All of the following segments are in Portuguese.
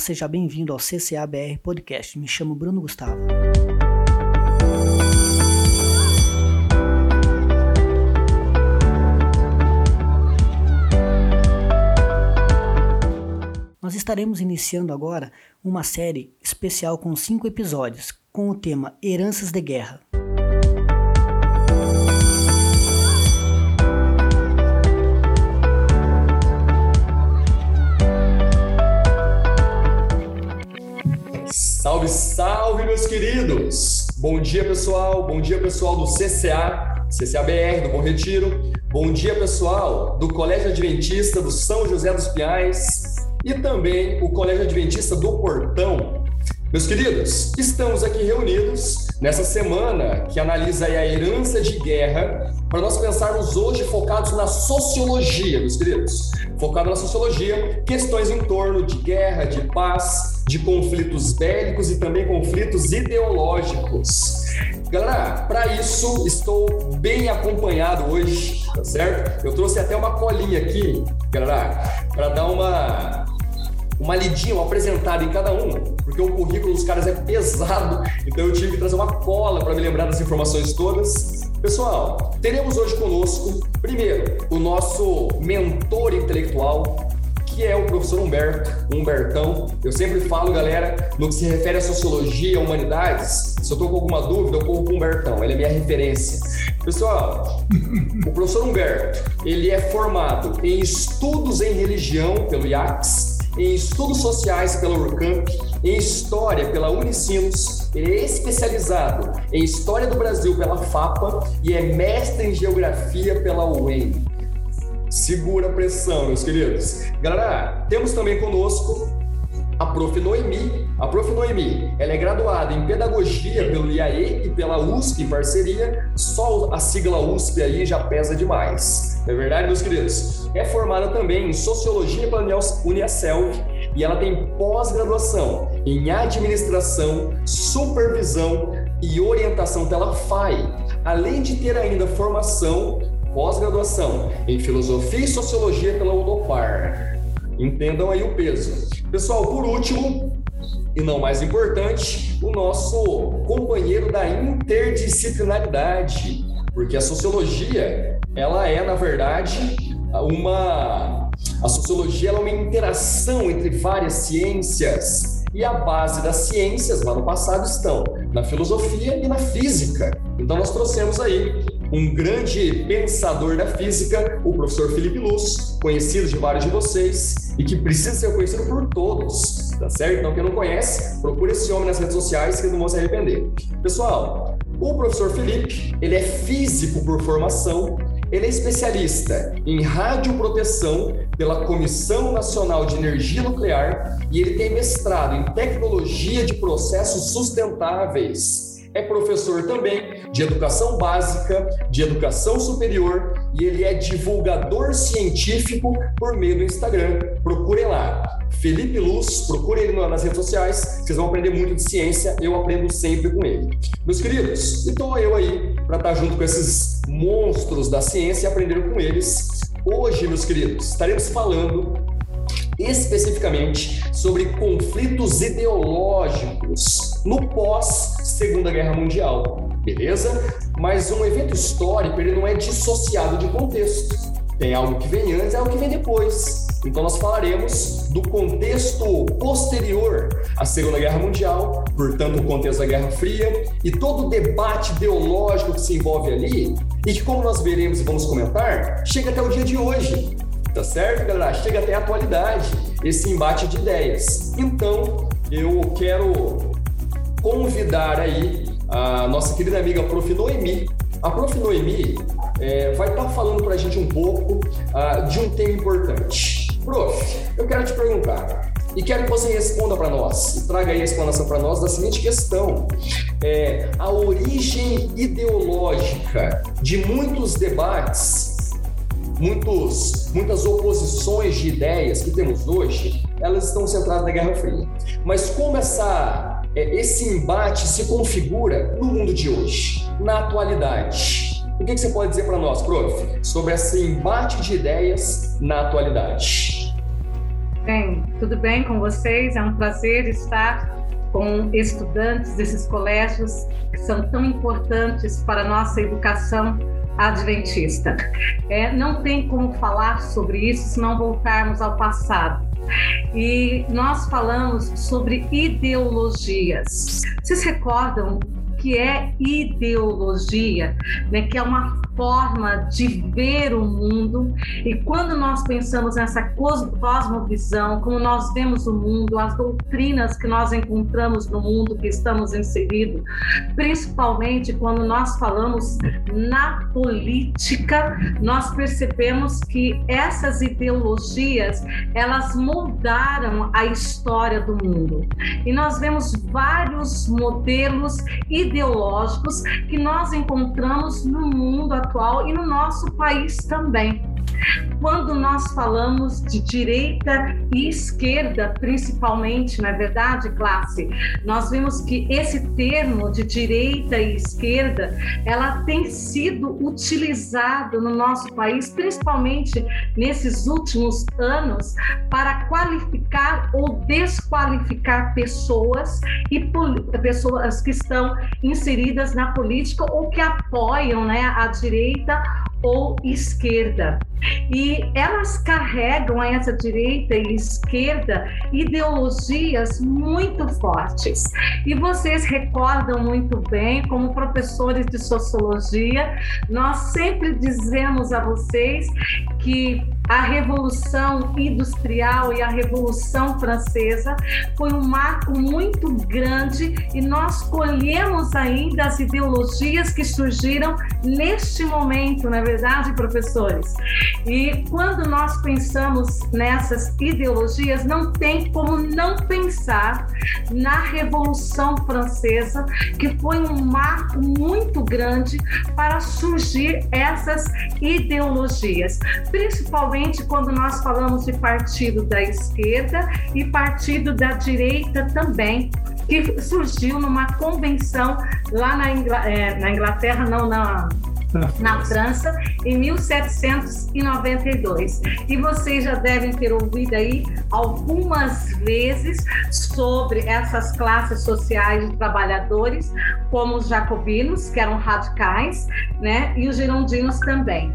seja bem-vindo ao CCABR Podcast. Me chamo Bruno Gustavo. Nós estaremos iniciando agora uma série especial com cinco episódios, com o tema Heranças de Guerra. Salve, salve, meus queridos! Bom dia, pessoal. Bom dia, pessoal do CCA, CCABR, do Bom Retiro. Bom dia, pessoal do Colégio Adventista do São José dos Pinhais e também o Colégio Adventista do Portão. Meus queridos, estamos aqui reunidos nessa semana que analisa a herança de guerra para nós pensarmos hoje focados na sociologia, meus queridos. Focado na sociologia, questões em torno de guerra, de paz, de conflitos bélicos e também conflitos ideológicos. Galera, para isso estou bem acompanhado hoje, tá certo? Eu trouxe até uma colinha aqui, galera, para dar uma uma lidinha, um apresentado em cada um, porque o currículo dos caras é pesado, então eu tive que trazer uma cola para me lembrar das informações todas. Pessoal, teremos hoje conosco, primeiro, o nosso mentor intelectual, que é o professor Humberto, Humbertão. Eu sempre falo, galera, no que se refere à sociologia, humanidades, se eu estou com alguma dúvida, eu corro com o Humbertão, ele é minha referência. Pessoal, o professor Humberto, ele é formado em estudos em religião pelo IACS, em estudos sociais pela Urcamp, em história pela Unicinos, ele é especializado em história do Brasil pela FAPA e é mestre em geografia pela UEM. Segura a pressão, meus queridos. Galera, temos também conosco a Prof. Noemi. A Prof. Noemi, ela é graduada em Pedagogia pelo IAE e pela USP em parceria. Só a sigla USP aí já pesa demais. Não é verdade, meus queridos? É formada também em Sociologia pela Uniaselv e ela tem pós-graduação em Administração, Supervisão e Orientação pela FAI, além de ter ainda formação pós-graduação em Filosofia e Sociologia pela UDOPAR. Entendam aí o peso. Pessoal, por último, e não mais importante, o nosso companheiro da interdisciplinaridade, porque a sociologia, ela é, na verdade, uma a sociologia é uma interação entre várias ciências e a base das ciências lá no passado estão na filosofia e na física. Então nós trouxemos aí um grande pensador da física, o professor Felipe Luz, conhecido de vários de vocês e que precisa ser conhecido por todos, tá certo? Então, quem não conhece, procure esse homem nas redes sociais que não vão se arrepender. Pessoal, o professor Felipe, ele é físico por formação, ele é especialista em radioproteção pela Comissão Nacional de Energia Nuclear e ele tem mestrado em tecnologia de processos sustentáveis é professor também de educação básica, de educação superior e ele é divulgador científico por meio do Instagram. Procurem lá. Felipe Luz, procure ele nas redes sociais, vocês vão aprender muito de ciência, eu aprendo sempre com ele. Meus queridos, e estou eu aí para estar junto com esses monstros da ciência e aprender com eles. Hoje, meus queridos, estaremos falando especificamente sobre conflitos ideológicos no pós Segunda Guerra Mundial, beleza? Mas um evento histórico ele não é dissociado de contexto. Tem algo que vem antes, é algo que vem depois. Então nós falaremos do contexto posterior à Segunda Guerra Mundial, portanto o contexto da Guerra Fria e todo o debate ideológico que se envolve ali e que como nós veremos e vamos comentar, chega até o dia de hoje. Tá certo, galera? Chega até a atualidade esse embate de ideias. Então, eu quero convidar aí a nossa querida amiga Prof. Noemi. A Prof. Noemi é, vai estar tá falando para a gente um pouco uh, de um tema importante. Prof, eu quero te perguntar, e quero que você responda para nós, e traga aí a explanação para nós da seguinte questão: é, a origem ideológica de muitos debates muitos, muitas oposições de ideias que temos hoje, elas estão centradas na Guerra Fria. Mas como essa, é, esse embate se configura no mundo de hoje, na atualidade? O que, que você pode dizer para nós, prof, sobre esse embate de ideias na atualidade? Bem, tudo bem com vocês? É um prazer estar com estudantes desses colégios que são tão importantes para a nossa educação adventista. É, não tem como falar sobre isso se não voltarmos ao passado. E nós falamos sobre ideologias. Vocês recordam que é ideologia, né, que é uma forma de ver o mundo. E quando nós pensamos nessa cosmovisão, como nós vemos o mundo, as doutrinas que nós encontramos no mundo que estamos inseridos, principalmente quando nós falamos na política, nós percebemos que essas ideologias, elas moldaram a história do mundo. E nós vemos vários modelos ideológicos que nós encontramos no mundo atual e no nosso país também. Quando nós falamos de direita e esquerda, principalmente, na é verdade, classe, nós vemos que esse termo de direita e esquerda, ela tem sido utilizado no nosso país, principalmente nesses últimos anos, para qualificar ou desqualificar pessoas e pessoas que estão inseridas na política ou que apoiam né, a direita ou esquerda. E elas carregam essa direita e esquerda ideologias muito fortes. E vocês recordam muito bem, como professores de sociologia, nós sempre dizemos a vocês que a Revolução Industrial e a Revolução Francesa foi um marco muito grande e nós colhemos ainda as ideologias que surgiram neste momento, na é verdade, professores. E quando nós pensamos nessas ideologias, não tem como não pensar na Revolução Francesa, que foi um marco muito grande para surgir essas ideologias, principalmente principalmente quando nós falamos de partido da esquerda e partido da direita também, que surgiu numa convenção lá na, é, na Inglaterra, não, na, na França, em 1792. E vocês já devem ter ouvido aí algumas vezes sobre essas classes sociais de trabalhadores, como os jacobinos, que eram radicais, né, e os girondinos também.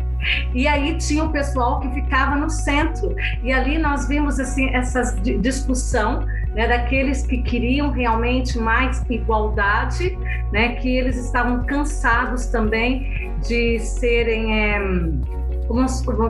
E aí tinha o pessoal que ficava no centro. E ali nós vimos assim essa discussão né, daqueles que queriam realmente mais igualdade, né, que eles estavam cansados também de serem é, como,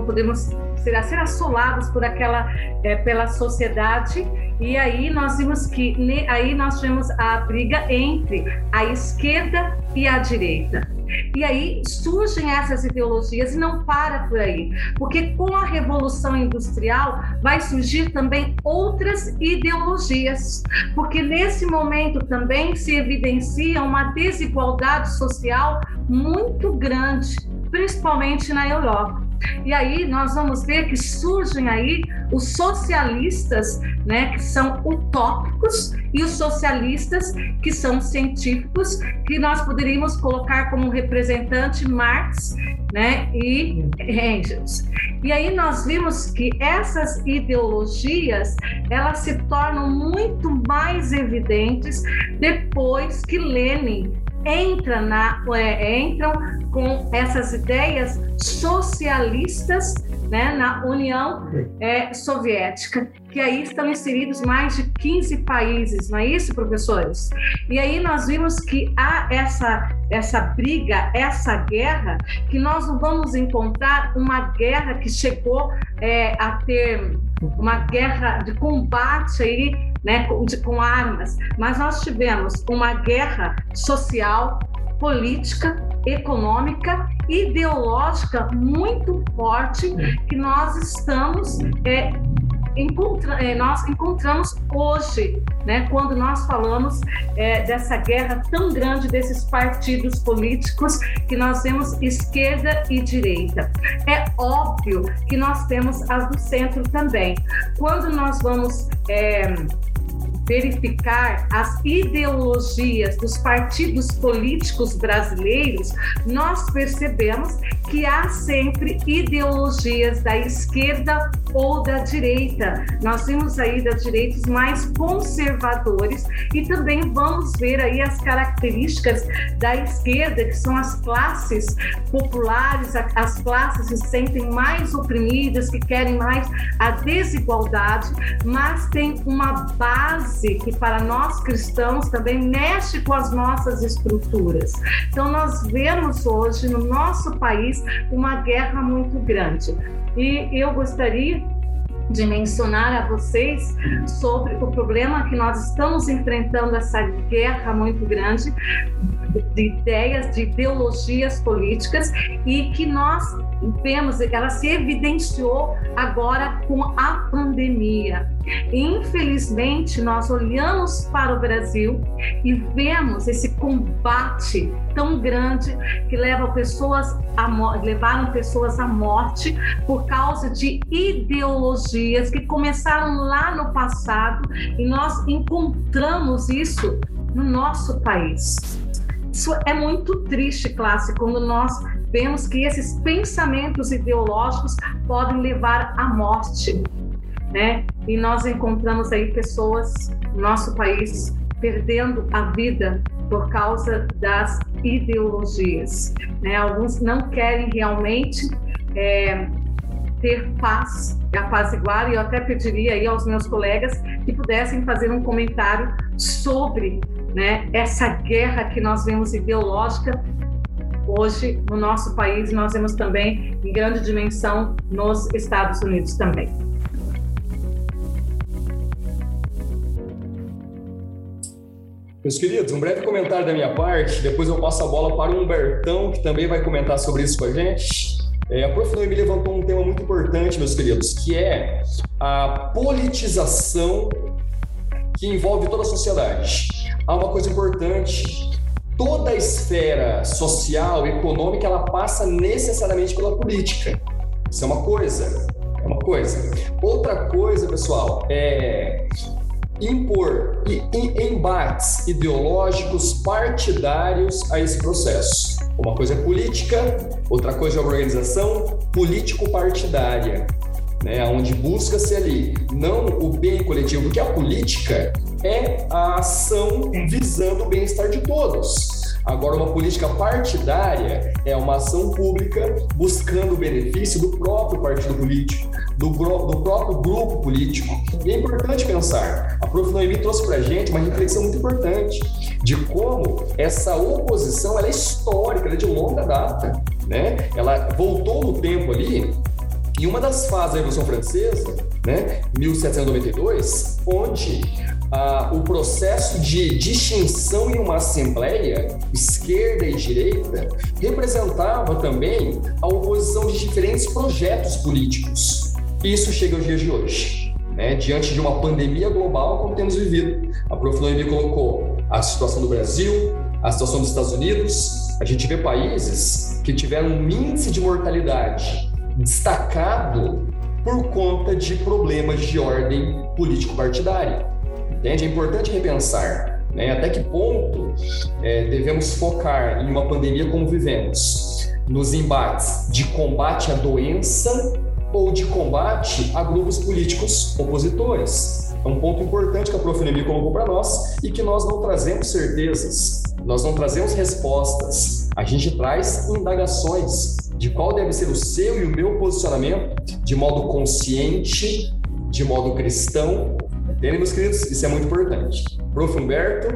podemos ser, ser assolados por aquela é, pela sociedade e aí nós vimos que aí nós tivemos a briga entre a esquerda e a direita e aí surgem essas ideologias e não para por aí, porque com a revolução industrial vai surgir também outras ideologias, porque nesse momento também se evidencia uma desigualdade social muito grande, principalmente na Europa. E aí nós vamos ver que surgem aí os socialistas, né, que são utópicos, e os socialistas que são científicos, que nós poderíamos colocar como representante Marx, né, e Engels. E aí nós vimos que essas ideologias, elas se tornam muito mais evidentes depois que Lenin entra na, é, entram com essas ideias socialistas né, na União é, Soviética, que aí estão inseridos mais de 15 países, não é isso, professores? E aí nós vimos que há essa, essa briga, essa guerra, que nós não vamos encontrar uma guerra que chegou é, a ter uma guerra de combate aí né, com, de, com armas, mas nós tivemos uma guerra social, política, econômica, ideológica muito forte que nós estamos é, encontra, é, nós encontramos hoje, né, quando nós falamos é, dessa guerra tão grande desses partidos políticos que nós temos esquerda e direita. É óbvio que nós temos as do centro também. Quando nós vamos é, verificar as ideologias dos partidos políticos brasileiros, nós percebemos que há sempre ideologias da esquerda ou da direita. Nós vimos aí da direitos mais conservadores e também vamos ver aí as características da esquerda, que são as classes populares, as classes que se sentem mais oprimidas, que querem mais a desigualdade, mas tem uma base que para nós cristãos também mexe com as nossas estruturas. Então nós vemos hoje no nosso país uma guerra muito grande. E eu gostaria de mencionar a vocês sobre o problema que nós estamos enfrentando essa guerra muito grande de ideias, de ideologias políticas e que nós vemos, ela se evidenciou agora com a pandemia. Infelizmente, nós olhamos para o Brasil e vemos esse combate tão grande que leva pessoas a levaram pessoas à morte por causa de ideologias que começaram lá no passado e nós encontramos isso no nosso país. Isso é muito triste, classe, quando nós vemos que esses pensamentos ideológicos podem levar à morte, né? E nós encontramos aí pessoas no nosso país perdendo a vida por causa das ideologias. Né? Alguns não querem realmente é, ter paz, apaziguar, e eu até pediria aí aos meus colegas que pudessem fazer um comentário sobre né, essa guerra que nós vemos ideológica hoje no nosso país, nós vemos também em grande dimensão nos Estados Unidos também. Meus queridos, um breve comentário da minha parte, depois eu passo a bola para o Humbertão, que também vai comentar sobre isso com a gente. É, a Prof. Noemi levantou um tema muito importante, meus queridos, que é a politização que envolve toda a sociedade. Há uma coisa importante toda a esfera social, econômica, ela passa necessariamente pela política. Isso é uma coisa. É uma coisa. Outra coisa, pessoal, é impor embates ideológicos partidários a esse processo. Uma coisa é política, outra coisa é organização político-partidária, né, onde busca-se ali não o bem coletivo, porque a política é a ação visando o bem-estar de todos. Agora, uma política partidária é uma ação pública buscando o benefício do próprio partido político, do, do próprio grupo político. E é importante pensar, a Prof. Noemi trouxe para a gente uma reflexão muito importante de como essa oposição é histórica, é de longa data. Né? Ela voltou no tempo ali e uma das fases da Revolução Francesa, né, 1792, onde ah, o processo de distinção em uma assembleia, esquerda e direita, representava também a oposição de diferentes projetos políticos. Isso chega aos dias de hoje. Né? Diante de uma pandemia global como temos vivido. A Prof. Noemi colocou a situação do Brasil, a situação dos Estados Unidos. A gente vê países que tiveram um índice de mortalidade destacado por conta de problemas de ordem político-partidária. Entende? É importante repensar né? até que ponto é, devemos focar em uma pandemia como vivemos, nos embates de combate à doença ou de combate a grupos políticos opositores. É um ponto importante que a Prof. Nemi colocou para nós e que nós não trazemos certezas, nós não trazemos respostas, a gente traz indagações de qual deve ser o seu e o meu posicionamento de modo consciente, de modo cristão Entendem, meus queridos? Isso é muito importante. Prof. Humberto.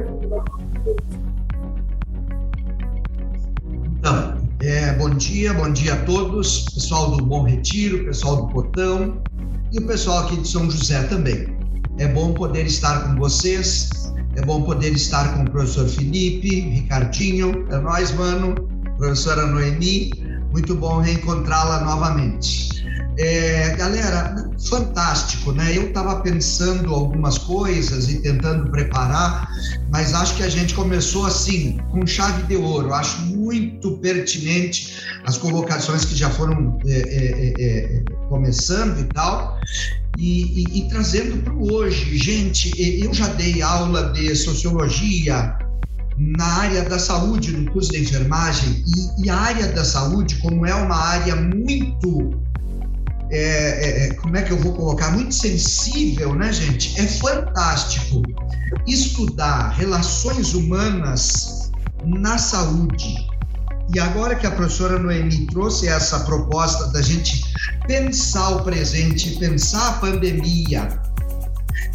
Então, é, bom dia, bom dia a todos, pessoal do Bom Retiro, pessoal do Potão e o pessoal aqui de São José também. É bom poder estar com vocês, é bom poder estar com o professor Felipe, Ricardinho, é nós, mano, professora Noemi, muito bom reencontrá-la novamente. É, galera, fantástico, né? Eu estava pensando algumas coisas e tentando preparar, mas acho que a gente começou assim, com chave de ouro. Acho muito pertinente as colocações que já foram é, é, é, é começando e tal. e, e, e trazendo para hoje. Gente, eu já dei aula de sociologia na área da saúde, no curso de enfermagem, e, e a área da saúde, como é uma área muito. É, é, é, como é que eu vou colocar? Muito sensível, né, gente? É fantástico estudar relações humanas na saúde. E agora que a professora Noemi trouxe essa proposta da gente pensar o presente, pensar a pandemia,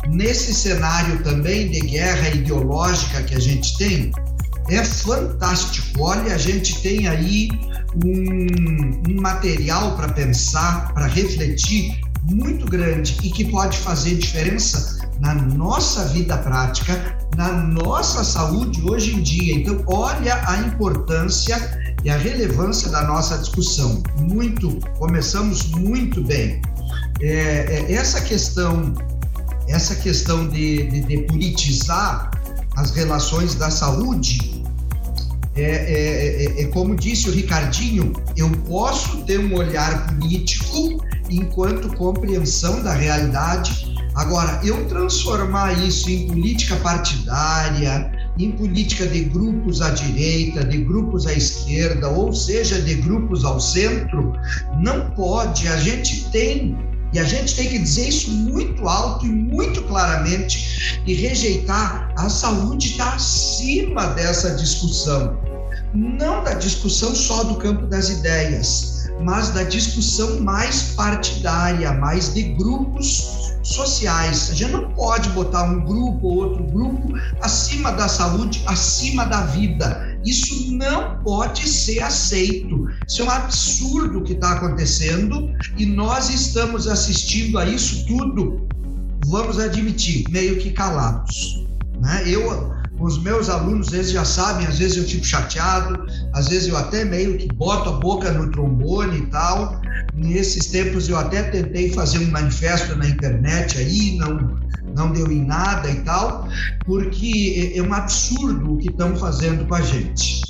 nesse cenário também de guerra ideológica que a gente tem, é fantástico. Olha, a gente tem aí um, um material para pensar, para refletir muito grande e que pode fazer diferença na nossa vida prática, na nossa saúde hoje em dia. Então, olha a importância e a relevância da nossa discussão. Muito, começamos muito bem. É, é, essa questão, essa questão de, de, de, politizar as relações da saúde, é, é, é, é como disse o Ricardinho, eu posso ter um olhar político enquanto compreensão da realidade. Agora, eu transformar isso em política partidária, em política de grupos à direita, de grupos à esquerda, ou seja, de grupos ao centro, não pode. A gente tem e a gente tem que dizer isso muito alto e muito claramente e rejeitar a saúde está acima dessa discussão. Não da discussão só do campo das ideias, mas da discussão mais partidária, mais de grupos sociais. A gente não pode botar um grupo ou outro grupo acima da saúde, acima da vida. Isso não pode ser aceito. Isso é um absurdo que está acontecendo e nós estamos assistindo a isso tudo, vamos admitir, meio que calados. Né? Eu os meus alunos, eles já sabem, às vezes eu fico chateado, às vezes eu até meio que boto a boca no trombone e tal. Nesses tempos eu até tentei fazer um manifesto na internet aí, não, não deu em nada e tal, porque é, é um absurdo o que estão fazendo com a gente.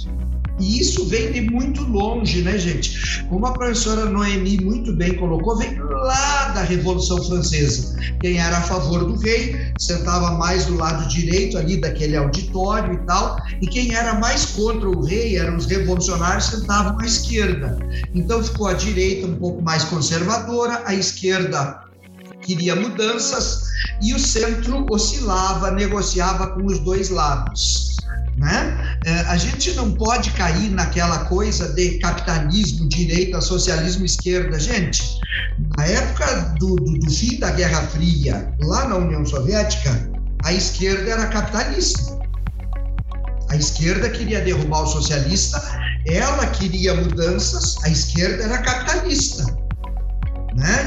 E isso vem de muito longe, né, gente? Como a professora Noemi muito bem colocou, vem lá da Revolução Francesa. Quem era a favor do rei sentava mais do lado direito ali daquele auditório e tal, e quem era mais contra o rei, eram os revolucionários, sentavam à esquerda. Então ficou a direita um pouco mais conservadora, a esquerda queria mudanças e o centro oscilava, negociava com os dois lados. Né? É, a gente não pode cair naquela coisa de capitalismo, direita, socialismo, esquerda. Gente, na época do, do, do fim da Guerra Fria, lá na União Soviética, a esquerda era capitalista. A esquerda queria derrubar o socialista, ela queria mudanças, a esquerda era capitalista.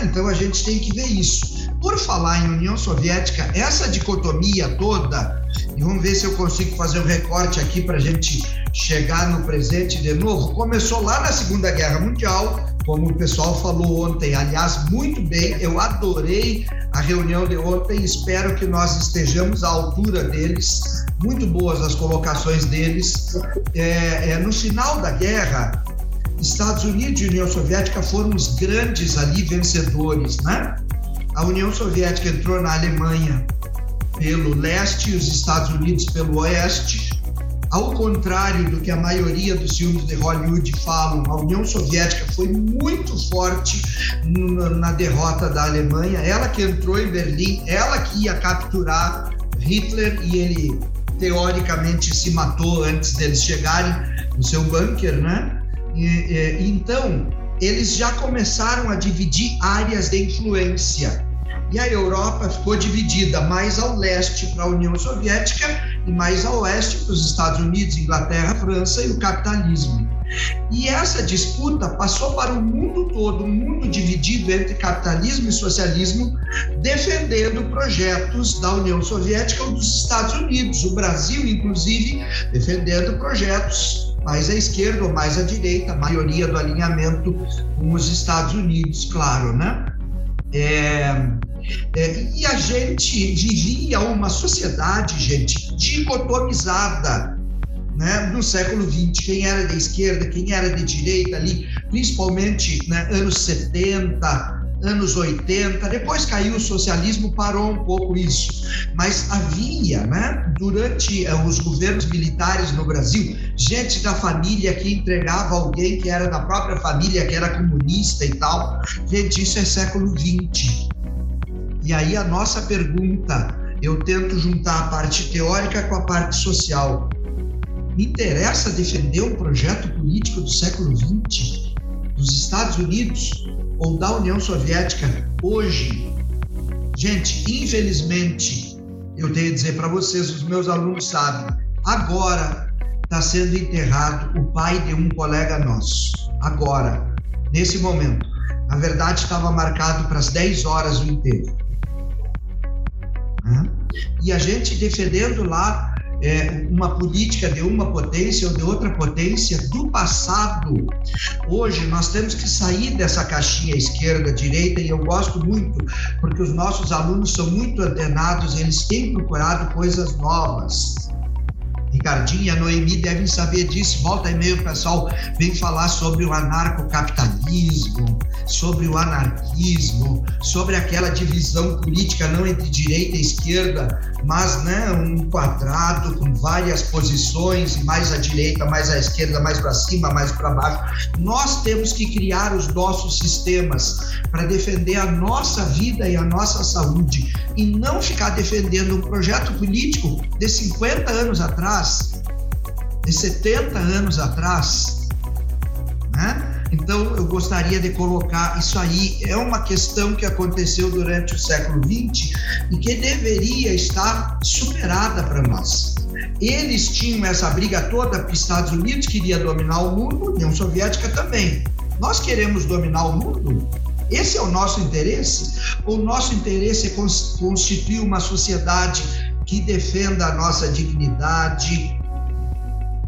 Então a gente tem que ver isso. Por falar em União Soviética, essa dicotomia toda e vamos ver se eu consigo fazer um recorte aqui para a gente chegar no presente de novo. Começou lá na Segunda Guerra Mundial, como o pessoal falou ontem. Aliás, muito bem, eu adorei a reunião de ontem. Espero que nós estejamos à altura deles. Muito boas as colocações deles. É, é, no final da guerra, Estados Unidos e União Soviética foram os grandes ali vencedores, né? A União Soviética entrou na Alemanha pelo leste e os Estados Unidos pelo oeste. Ao contrário do que a maioria dos filmes de Hollywood falam, a União Soviética foi muito forte na derrota da Alemanha. Ela que entrou em Berlim, ela que ia capturar Hitler e ele teoricamente se matou antes deles chegarem no seu bunker, né? Então eles já começaram a dividir áreas de influência. E a Europa ficou dividida mais ao leste para a União Soviética e mais ao oeste para os Estados Unidos, Inglaterra, França e o capitalismo. E essa disputa passou para o mundo todo, um mundo dividido entre capitalismo e socialismo, defendendo projetos da União Soviética ou dos Estados Unidos, o Brasil, inclusive, defendendo projetos mais à esquerda ou mais à direita, a maioria do alinhamento com os Estados Unidos, claro, né? É, é, e a gente vivia uma sociedade, gente, dicotomizada né, no século XX. Quem era de esquerda, quem era de direita ali, principalmente né, anos 70, anos 80, depois caiu o socialismo, parou um pouco isso. Mas havia, né, durante uh, os governos militares no Brasil, gente da família que entregava alguém que era da própria família, que era comunista e tal. Gente, isso é século XX. E aí a nossa pergunta, eu tento juntar a parte teórica com a parte social. Me interessa defender um projeto político do século XX, dos Estados Unidos, ou da União Soviética hoje, gente, infelizmente, eu tenho que dizer para vocês, os meus alunos sabem, agora está sendo enterrado o pai de um colega nosso. Agora, nesse momento. Na verdade, estava marcado para as 10 horas o enterro. E a gente defendendo lá é, uma política de uma potência ou de outra potência do passado. Hoje nós temos que sair dessa caixinha esquerda, direita, e eu gosto muito, porque os nossos alunos são muito antenados, eles têm procurado coisas novas. Ricardinho e a Noemi devem saber disso. Volta e meio, o pessoal vem falar sobre o anarcocapitalismo, sobre o anarquismo, sobre aquela divisão política não entre direita e esquerda, mas né, um quadrado com várias posições, mais à direita, mais à esquerda, mais para cima, mais para baixo. Nós temos que criar os nossos sistemas para defender a nossa vida e a nossa saúde e não ficar defendendo um projeto político de 50 anos atrás, de 70 anos atrás, né? Então, eu gostaria de colocar isso aí. É uma questão que aconteceu durante o século XX e que deveria estar superada para nós. Eles tinham essa briga toda, porque Estados Unidos queria dominar o mundo, União Soviética também. Nós queremos dominar o mundo? Esse é o nosso interesse? O nosso interesse é constituir uma sociedade que defenda a nossa dignidade,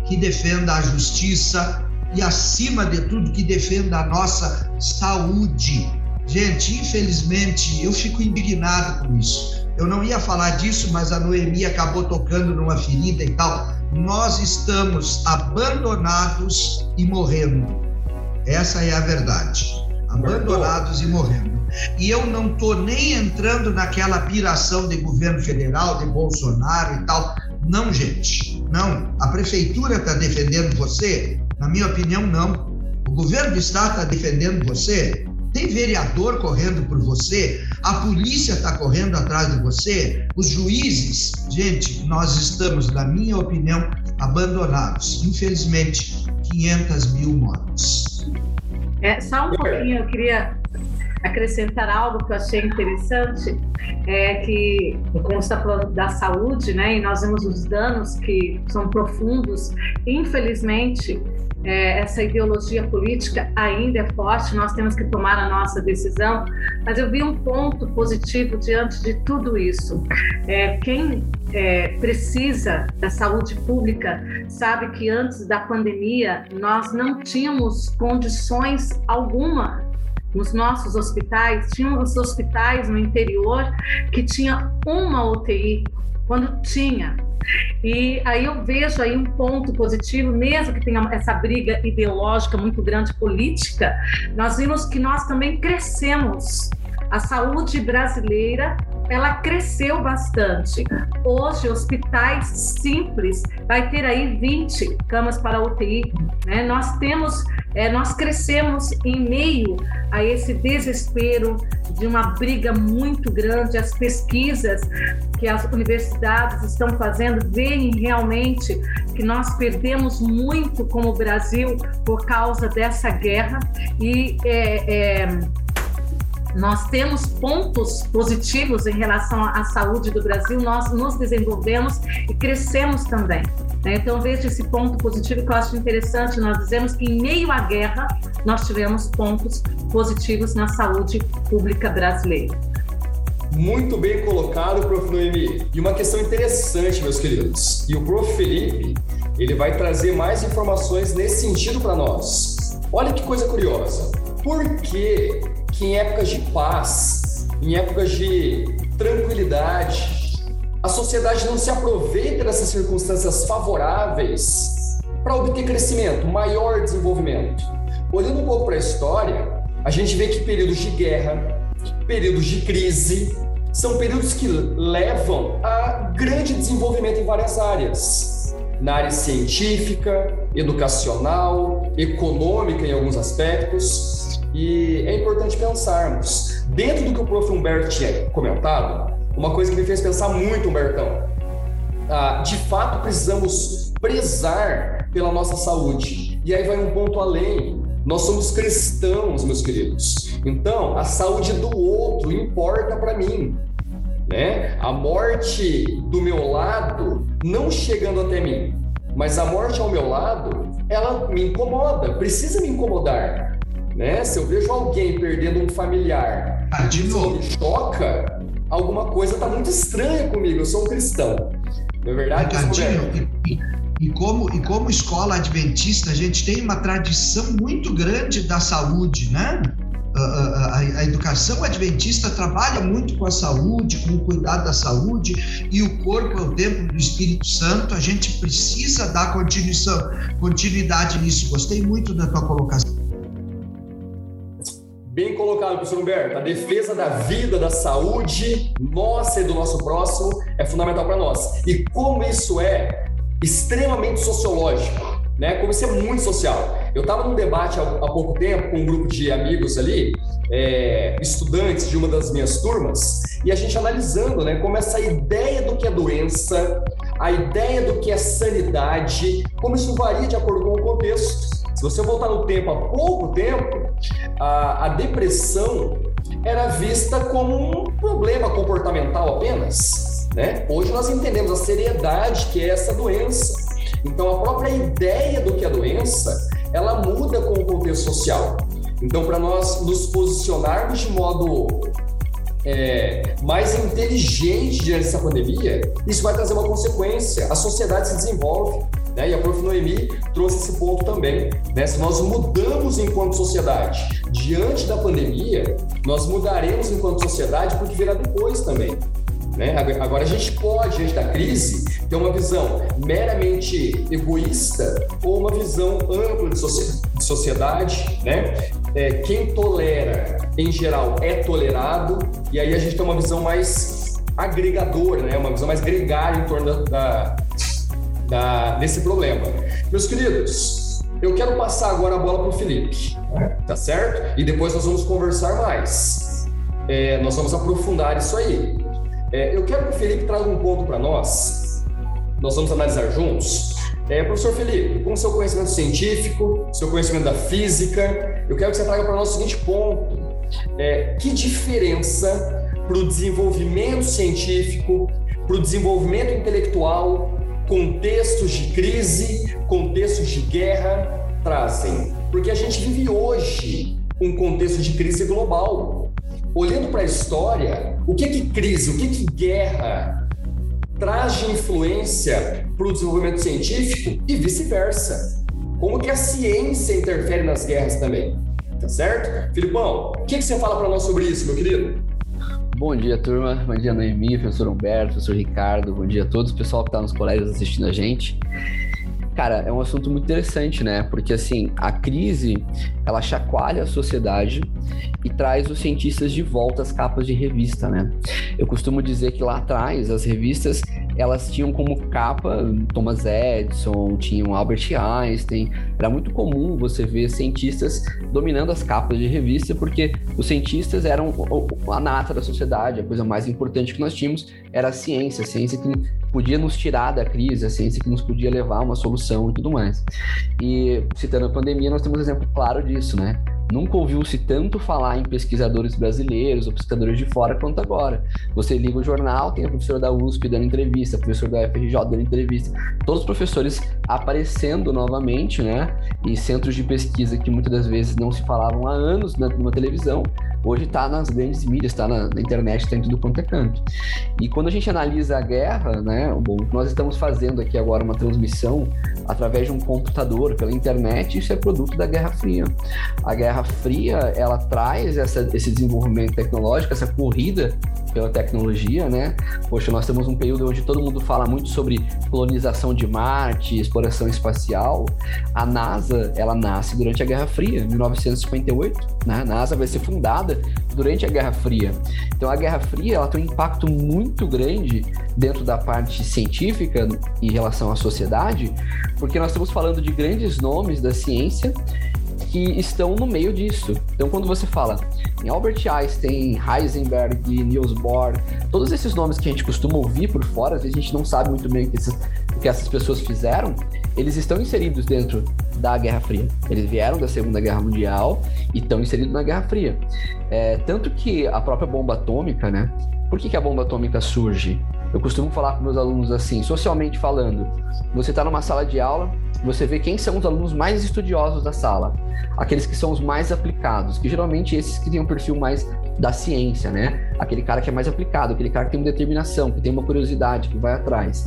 que defenda a justiça e, acima de tudo, que defenda a nossa saúde. Gente, infelizmente, eu fico indignado com isso. Eu não ia falar disso, mas a Noemi acabou tocando numa ferida e tal. Nós estamos abandonados e morrendo. Essa é a verdade abandonados e morrendo. E eu não estou nem entrando naquela piração de governo federal, de Bolsonaro e tal. Não, gente, não. A prefeitura está defendendo você? Na minha opinião, não. O governo do estado está defendendo você? Tem vereador correndo por você? A polícia está correndo atrás de você? Os juízes? Gente, nós estamos, na minha opinião, abandonados. Infelizmente, 500 mil mortes. É, só um pouquinho, eu queria acrescentar algo que eu achei interessante, é que, como está falando da saúde, né, e nós vemos os danos que são profundos, infelizmente, é, essa ideologia política ainda é forte, nós temos que tomar a nossa decisão, mas eu vi um ponto positivo diante de tudo isso. É, quem é, precisa da saúde pública sabe que antes da pandemia nós não tínhamos condições alguma nos nossos hospitais, tínhamos hospitais no interior que tinha uma UTI, quando tinha e aí eu vejo aí um ponto positivo, mesmo que tenha essa briga ideológica muito grande política, nós vimos que nós também crescemos. A saúde brasileira ela cresceu bastante. Hoje, hospitais simples vai ter aí 20 camas para UTI. Né? Nós temos, é, nós crescemos em meio a esse desespero de uma briga muito grande. As pesquisas que as universidades estão fazendo veem realmente que nós perdemos muito como Brasil por causa dessa guerra e é, é, nós temos pontos positivos em relação à saúde do Brasil, nós nos desenvolvemos e crescemos também. Né? Então, vejo esse ponto positivo que eu acho interessante. Nós dizemos que, em meio à guerra, nós tivemos pontos positivos na saúde pública brasileira. Muito bem colocado, prof. Noemi. E uma questão interessante, meus queridos. E o prof. Felipe, ele vai trazer mais informações nesse sentido para nós. Olha que coisa curiosa. Por que que em épocas de paz, em épocas de tranquilidade, a sociedade não se aproveita dessas circunstâncias favoráveis para obter crescimento, maior desenvolvimento. Olhando um pouco para a história, a gente vê que períodos de guerra, períodos de crise, são períodos que levam a grande desenvolvimento em várias áreas. Na área científica, educacional, econômica em alguns aspectos. E é importante pensarmos, dentro do que o prof. Humberto tinha comentado, uma coisa que me fez pensar muito, Humbertão, ah, de fato precisamos prezar pela nossa saúde. E aí vai um ponto além. Nós somos cristãos, meus queridos. Então, a saúde do outro importa para mim. Né? A morte do meu lado não chegando até mim, mas a morte ao meu lado, ela me incomoda, precisa me incomodar. Né? Se eu vejo alguém perdendo um familiar, ah, de novo. me choca, alguma coisa está muito estranha comigo. Eu sou um cristão. Não é verdade? Ricardinho, e, e, como, e como escola adventista, a gente tem uma tradição muito grande da saúde, né? A, a, a, educação adventista trabalha muito com a saúde, com o cuidado da saúde, e o corpo é o templo do Espírito Santo. A gente precisa dar continuidade nisso. Gostei muito da tua colocação. Bem colocado, professor Humberto. A defesa da vida, da saúde nossa e do nosso próximo é fundamental para nós. E como isso é extremamente sociológico, né? Como isso é muito social. Eu estava num debate há, pouco tempo com um grupo de amigos ali, é, estudantes de uma das minhas turmas, e a gente analisando, né, como essa ideia do que é doença, a ideia do que é sanidade, como isso varia de acordo com o contexto. Se você voltar no tempo, há pouco tempo, a, a depressão era vista como um problema comportamental apenas. Né? Hoje nós entendemos a seriedade que é essa doença. Então, a própria ideia do que é doença, ela muda com o contexto social. Então, para nós nos posicionarmos de modo é, mais inteligente diante dessa pandemia, isso vai trazer uma consequência. A sociedade se desenvolve. Né? E a Prof. Noemi trouxe esse ponto também. Né? Se nós mudamos enquanto sociedade diante da pandemia, nós mudaremos enquanto sociedade porque virá depois também. Né? Agora, a gente pode, diante da crise, ter uma visão meramente egoísta ou uma visão ampla de, sociedade. Né? É, quem tolera, em geral, é tolerado, e aí a gente tem uma visão mais agregadora, né? uma visão mais gregária em torno da, da da, desse problema. Meus queridos, eu quero passar agora a bola para o Felipe, tá certo? E depois nós vamos conversar mais. É, nós vamos aprofundar isso aí. É, eu quero que o Felipe traga um ponto para nós. Nós vamos analisar juntos. É, professor Felipe, com seu conhecimento científico, seu conhecimento da física, eu quero que você traga para nós o seguinte ponto: é, que diferença para o desenvolvimento científico, para o desenvolvimento intelectual, contextos de crise, contextos de guerra trazem. Porque a gente vive hoje um contexto de crise global. Olhando para a história, o que que crise, o que que guerra traz de influência para o desenvolvimento científico e vice-versa? Como que a ciência interfere nas guerras também? Tá certo? Filipão, o que, que você fala para nós sobre isso, meu querido? Bom dia, turma. Bom dia, Noemi, professor Humberto, professor Ricardo. Bom dia a todos, o pessoal que está nos colégios assistindo a gente. Cara, é um assunto muito interessante, né? Porque, assim, a crise, ela chacoalha a sociedade e traz os cientistas de volta às capas de revista, né? Eu costumo dizer que lá atrás, as revistas, elas tinham como capa Thomas Edison, tinham Albert Einstein. Era muito comum você ver cientistas dominando as capas de revista, porque os cientistas eram a nata da sociedade, a coisa mais importante que nós tínhamos era a ciência, a ciência que podia nos tirar da crise, a ciência que nos podia levar a uma solução e tudo mais. E citando a pandemia, nós temos um exemplo claro disso, né? Nunca ouviu-se tanto falar em pesquisadores brasileiros ou pesquisadores de fora quanto agora. Você liga o jornal, tem a professora da USP dando entrevista, o professor da UFRJ dando entrevista, todos os professores aparecendo novamente, né? E centros de pesquisa que muitas das vezes não se falavam há anos dentro de uma televisão, hoje está nas grandes mídias, está na, na, internet, está em tudo quanto é canto. E quando a gente analisa a guerra, né? Bom, nós estamos fazendo aqui agora uma transmissão através de um computador pela internet, isso é produto da Guerra Fria. A Guerra Fria, ela traz essa, esse desenvolvimento tecnológico, essa corrida pela tecnologia, né? Poxa, nós temos um período onde todo mundo fala muito sobre colonização de Marte, exploração espacial. A NASA, ela nasce durante a Guerra Fria, 1958, né? A NASA vai ser fundada durante a Guerra Fria. Então a Guerra Fria, ela tem um impacto muito grande dentro da parte científica em relação à sociedade, porque nós estamos falando de grandes nomes da ciência que estão no meio disso. Então, quando você fala em Albert Einstein, Heisenberg, Niels Bohr, todos esses nomes que a gente costuma ouvir por fora, às vezes a gente não sabe muito bem o que, esses, que essas pessoas fizeram, eles estão inseridos dentro da Guerra Fria. Eles vieram da Segunda Guerra Mundial e estão inseridos na Guerra Fria. É, tanto que a própria bomba atômica, né? Por que, que a bomba atômica surge? Eu costumo falar com meus alunos assim, socialmente falando. Você está numa sala de aula, você vê quem são os alunos mais estudiosos da sala, aqueles que são os mais aplicados, que geralmente esses que têm um perfil mais da ciência, né? Aquele cara que é mais aplicado, aquele cara que tem uma determinação, que tem uma curiosidade, que vai atrás.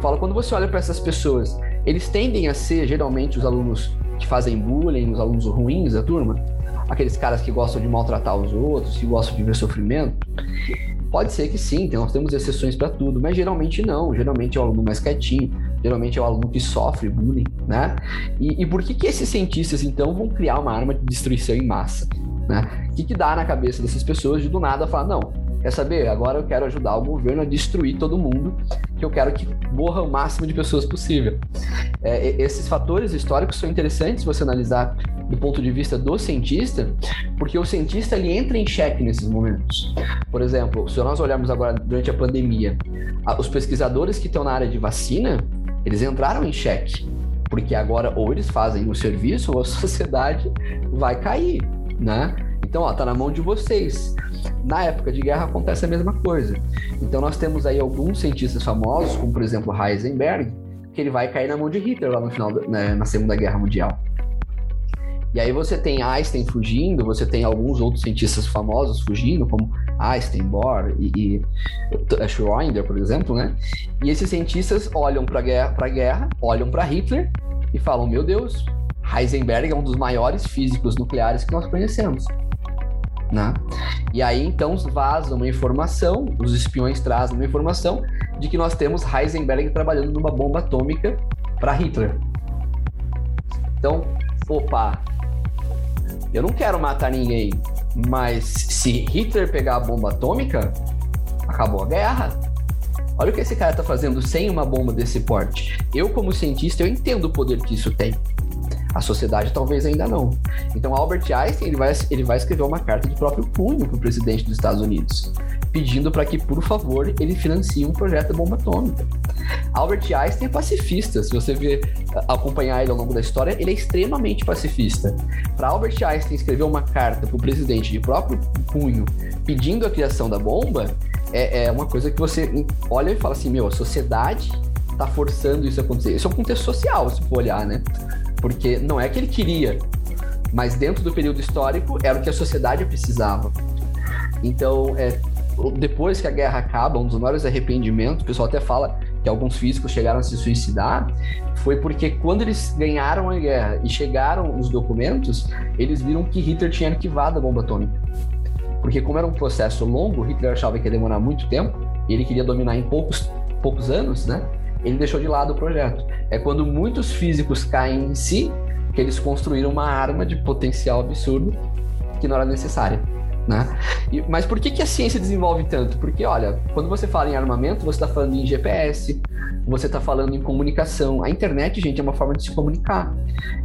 Eu falo, quando você olha para essas pessoas, eles tendem a ser geralmente os alunos que fazem bullying, os alunos ruins da turma, aqueles caras que gostam de maltratar os outros, que gostam de ver sofrimento. Pode ser que sim, então nós temos exceções para tudo, mas geralmente não. Geralmente é o aluno mais quietinho, geralmente é o aluno que sofre bullying, né? E, e por que, que esses cientistas, então, vão criar uma arma de destruição em massa? Né? O que, que dá na cabeça dessas pessoas de do nada falar, não, quer saber? Agora eu quero ajudar o governo a destruir todo mundo, que eu quero que morra o máximo de pessoas possível. É, esses fatores históricos são interessantes você analisar do ponto de vista do cientista, porque o cientista ele entra em xeque nesses momentos. Por exemplo, se nós olharmos agora durante a pandemia, os pesquisadores que estão na área de vacina, eles entraram em xeque, porque agora ou eles fazem o serviço ou a sociedade vai cair, né? Então, ó, tá na mão de vocês. Na época de guerra acontece a mesma coisa. Então, nós temos aí alguns cientistas famosos, como por exemplo Heisenberg, que ele vai cair na mão de Hitler lá no final, né, na Segunda Guerra Mundial. E aí você tem Einstein fugindo, você tem alguns outros cientistas famosos fugindo, como Einstein, Bohr e, e Schrödinger, por exemplo, né? E esses cientistas olham para a guerra, guerra, olham para Hitler e falam: "Meu Deus, Heisenberg é um dos maiores físicos nucleares que nós conhecemos". Né? E aí então vaza uma informação, os espiões trazem uma informação de que nós temos Heisenberg trabalhando numa bomba atômica para Hitler. Então, opa, eu não quero matar ninguém, mas se Hitler pegar a bomba atômica, acabou a guerra. Olha o que esse cara está fazendo sem uma bomba desse porte. Eu, como cientista, eu entendo o poder que isso tem. A sociedade talvez ainda não. Então, Albert Einstein ele vai, ele vai escrever uma carta de próprio punho para o presidente dos Estados Unidos, pedindo para que, por favor, ele financie um projeto de bomba atômica. Albert Einstein é pacifista. Se você ver, acompanhar ele ao longo da história, ele é extremamente pacifista. Para Albert Einstein escrever uma carta para o presidente de próprio punho pedindo a criação da bomba, é, é uma coisa que você olha e fala assim: meu, a sociedade está forçando isso a acontecer. Isso é um contexto social, se for olhar, né? Porque não é que ele queria, mas dentro do período histórico era o que a sociedade precisava. Então, é, depois que a guerra acaba, um dos maiores arrependimentos, o pessoal até fala que alguns físicos chegaram a se suicidar, foi porque quando eles ganharam a guerra e chegaram os documentos, eles viram que Hitler tinha arquivado a bomba atômica. Porque como era um processo longo, Hitler achava que ia demorar muito tempo, e ele queria dominar em poucos, poucos anos, né? Ele deixou de lado o projeto. É quando muitos físicos caem em si que eles construíram uma arma de potencial absurdo que não era necessária. Né? E, mas por que, que a ciência desenvolve tanto? Porque, olha, quando você fala em armamento, você está falando em GPS, você está falando em comunicação. A internet, gente, é uma forma de se comunicar.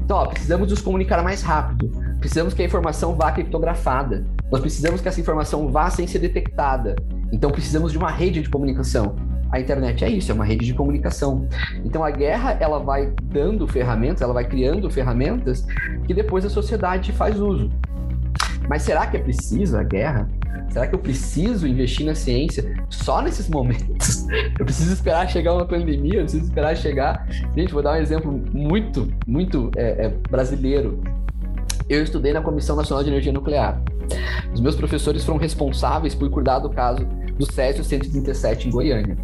Então, ó, precisamos nos comunicar mais rápido. Precisamos que a informação vá criptografada. Nós precisamos que essa informação vá sem ser detectada. Então, precisamos de uma rede de comunicação. A internet é isso, é uma rede de comunicação. Então a guerra ela vai dando ferramentas, ela vai criando ferramentas que depois a sociedade faz uso. Mas será que é preciso a guerra? Será que eu preciso investir na ciência só nesses momentos? Eu preciso esperar chegar uma pandemia? Eu preciso esperar chegar. Gente, vou dar um exemplo muito, muito é, é, brasileiro. Eu estudei na Comissão Nacional de Energia Nuclear. Os meus professores foram responsáveis por cuidar do caso do Césio 137 em Goiânia.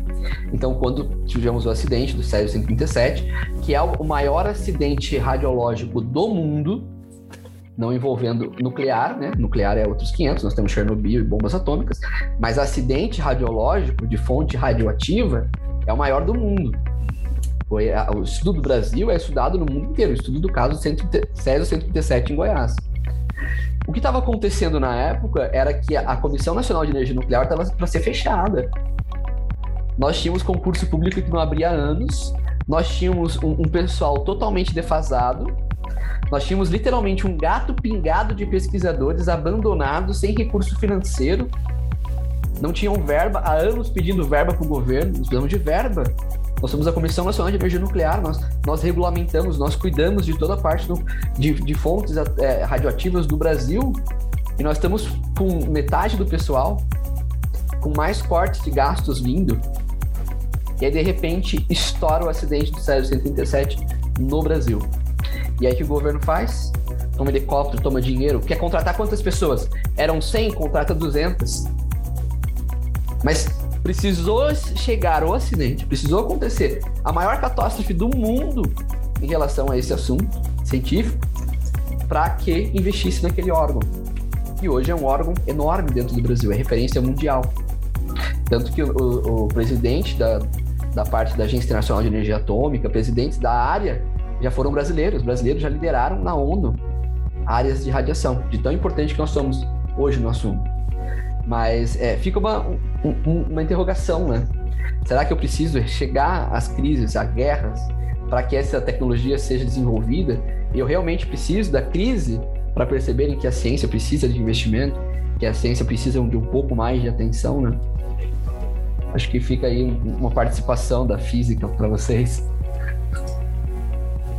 Então, quando tivemos o acidente do Césio 137, que é o maior acidente radiológico do mundo, não envolvendo nuclear, né? Nuclear é outros 500, nós temos Chernobyl e bombas atômicas, mas acidente radiológico de fonte radioativa é o maior do mundo. O estudo do Brasil é estudado no mundo inteiro, o estudo do caso Césio 137 em Goiás. O que estava acontecendo na época era que a Comissão Nacional de Energia Nuclear estava para ser fechada. Nós tínhamos concurso público que não abria anos, nós tínhamos um, um pessoal totalmente defasado, nós tínhamos literalmente um gato pingado de pesquisadores abandonados, sem recurso financeiro, não tinham verba, há anos pedindo verba para o governo, precisamos de verba. Nós somos a Comissão Nacional de Energia Nuclear, nós, nós regulamentamos, nós cuidamos de toda a parte do, de, de, fontes é, radioativas do Brasil e nós estamos com metade do pessoal, com mais cortes de gastos vindo. E aí, de repente, estoura o acidente do Césio 137 no Brasil. E aí, o que o governo faz? Toma helicóptero, toma dinheiro. Quer contratar quantas pessoas? Eram 100, contrata 200. Mas precisou chegar o acidente, precisou acontecer a maior catástrofe do mundo em relação a esse assunto científico para que investisse naquele órgão. E hoje é um órgão enorme dentro do Brasil, é referência mundial. Tanto que o, o, presidente da, da parte da Agência Internacional de Energia Atômica, presidentes da área, já foram brasileiros. Os brasileiros já lideraram na ONU áreas de radiação, de tão importante que nós somos hoje no assunto. Mas é, fica uma, um, uma interrogação, né? Será que eu preciso chegar às crises, a guerras, para que essa tecnologia seja desenvolvida? Eu realmente preciso da crise para perceberem que a ciência precisa de investimento, que a ciência precisa de um pouco mais de atenção, né? Acho que fica aí uma participação da física para vocês.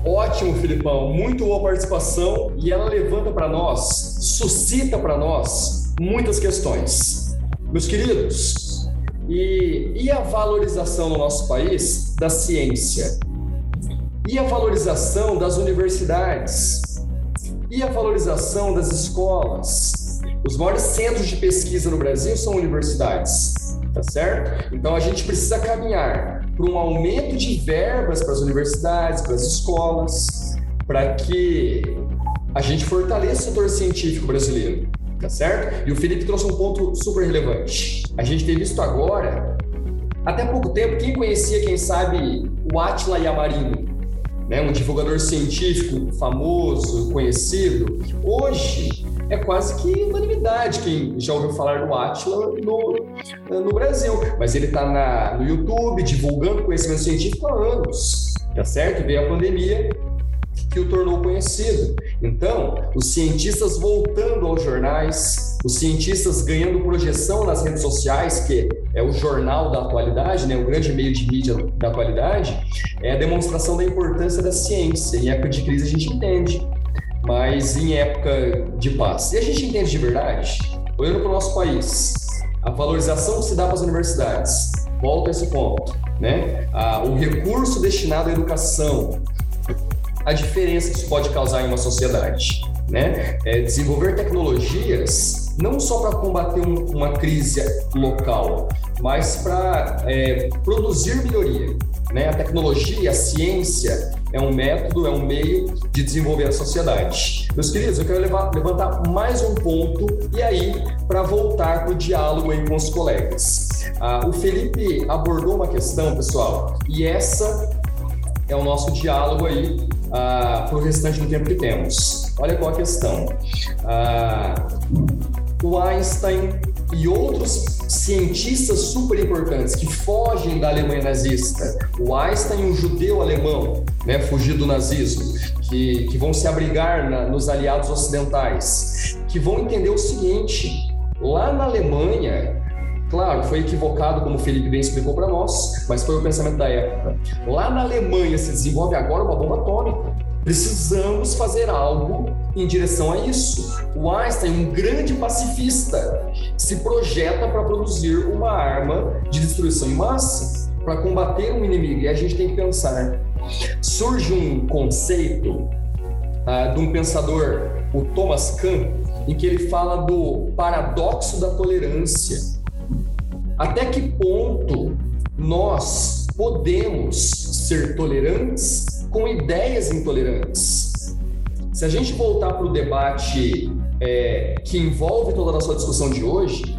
Ótimo, Filipão. Muito boa participação e ela levanta para nós, suscita para nós muitas questões. Meus queridos, e, e a valorização no nosso país da ciência? E a valorização das universidades? E a valorização das escolas? Os maiores centros de pesquisa no Brasil são universidades, tá certo? Então a gente precisa caminhar para um aumento de verbas para as universidades, para as escolas, para que a gente fortaleça o setor científico brasileiro tá certo? E o Felipe trouxe um ponto super relevante. A gente tem visto agora, até pouco tempo, quem conhecia, quem sabe, o Atila Yamarino, né? um divulgador científico famoso, conhecido, hoje é quase que unanimidade quem já ouviu falar do Atila no, no Brasil. Mas ele está no YouTube divulgando conhecimento científico há anos, tá certo? Veio a pandemia que o tornou conhecido. Então, os cientistas voltando aos jornais, os cientistas ganhando projeção nas redes sociais, que é o jornal da atualidade, né, o grande meio de mídia da atualidade, é a demonstração da importância da ciência. Em época de crise a gente entende, mas em época de paz. E a gente entende de verdade? Olhando para o nosso país, a valorização que se dá para as universidades, volta a esse ponto, né? Ah, o recurso destinado à educação, a diferença que isso pode causar em uma sociedade. Né? É desenvolver tecnologias não só para combater um, uma crise local, mas para é, produzir melhoria. Né? A tecnologia, a ciência é um método, é um meio de desenvolver a sociedade. Meus queridos, eu quero levar, levantar mais um ponto e aí para voltar para o diálogo aí com os colegas. Ah, o Felipe abordou uma questão, pessoal, e essa é o nosso diálogo aí ah, para o restante do tempo que temos. Olha qual a questão. Ah, o Einstein e outros cientistas super importantes que fogem da Alemanha nazista, o Einstein, um judeu alemão, né, fugido do nazismo, que, que vão se abrigar na, nos aliados ocidentais, que vão entender o seguinte: lá na Alemanha Claro, foi equivocado, como o Felipe bem explicou para nós, mas foi o pensamento da época. Lá na Alemanha se desenvolve agora uma bomba atômica. Precisamos fazer algo em direção a isso. O Einstein, um grande pacifista, se projeta para produzir uma arma de destruição em massa para combater um inimigo. E a gente tem que pensar. Surge um conceito uh, de um pensador, o Thomas Kahn, em que ele fala do paradoxo da tolerância até que ponto nós podemos ser tolerantes com ideias intolerantes? Se a gente voltar para o debate é, que envolve toda a nossa discussão de hoje,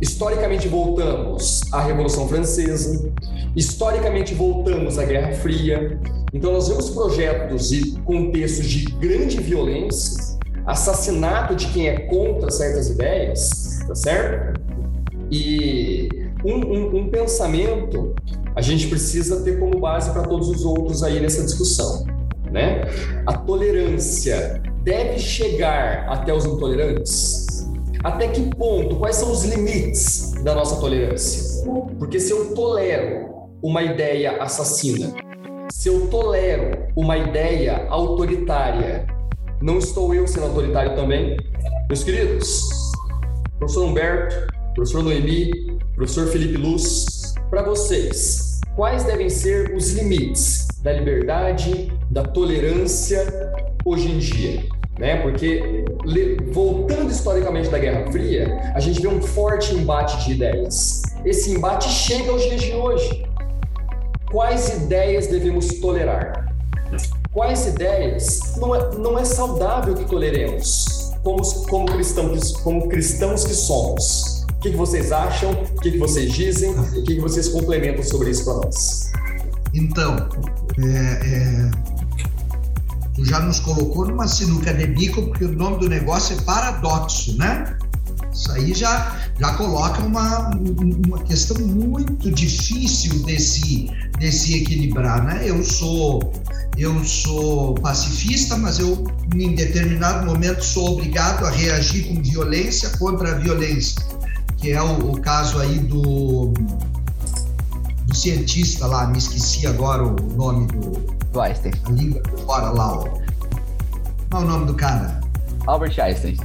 historicamente voltamos à Revolução Francesa, historicamente voltamos à Guerra Fria. Então, nós vemos projetos e contextos de grande violência, assassinato de quem é contra certas ideias, tá certo? E um, um, um pensamento a gente precisa ter como base para todos os outros aí nessa discussão, né? A tolerância deve chegar até os intolerantes? Até que ponto? Quais são os limites da nossa tolerância? Porque se eu tolero uma ideia assassina, se eu tolero uma ideia autoritária, não estou eu sendo autoritário também? Meus queridos, professor Humberto, professor Noemi, professor Felipe Luz, para vocês, quais devem ser os limites da liberdade, da tolerância hoje em dia? Né? Porque, voltando historicamente da Guerra Fria, a gente vê um forte embate de ideias. Esse embate chega aos dias de hoje. Quais ideias devemos tolerar? Quais ideias não é, não é saudável que toleremos como, como, cristãos, como cristãos que somos? O que, que vocês acham? O que, que vocês dizem? O que, que vocês complementam sobre isso para nós? Então, é, é, tu já nos colocou numa sinuca de bico, porque o nome do negócio é paradoxo, né? Isso aí já, já coloca uma, uma questão muito difícil desse, desse equilibrar, né? Eu sou eu sou pacifista, mas eu em determinado momento sou obrigado a reagir com violência contra a violência que é o, o caso aí do, do, cientista lá, me esqueci agora o nome do. Do Einstein. A língua fora lá, ó. Qual é o nome do cara? Albert Einstein.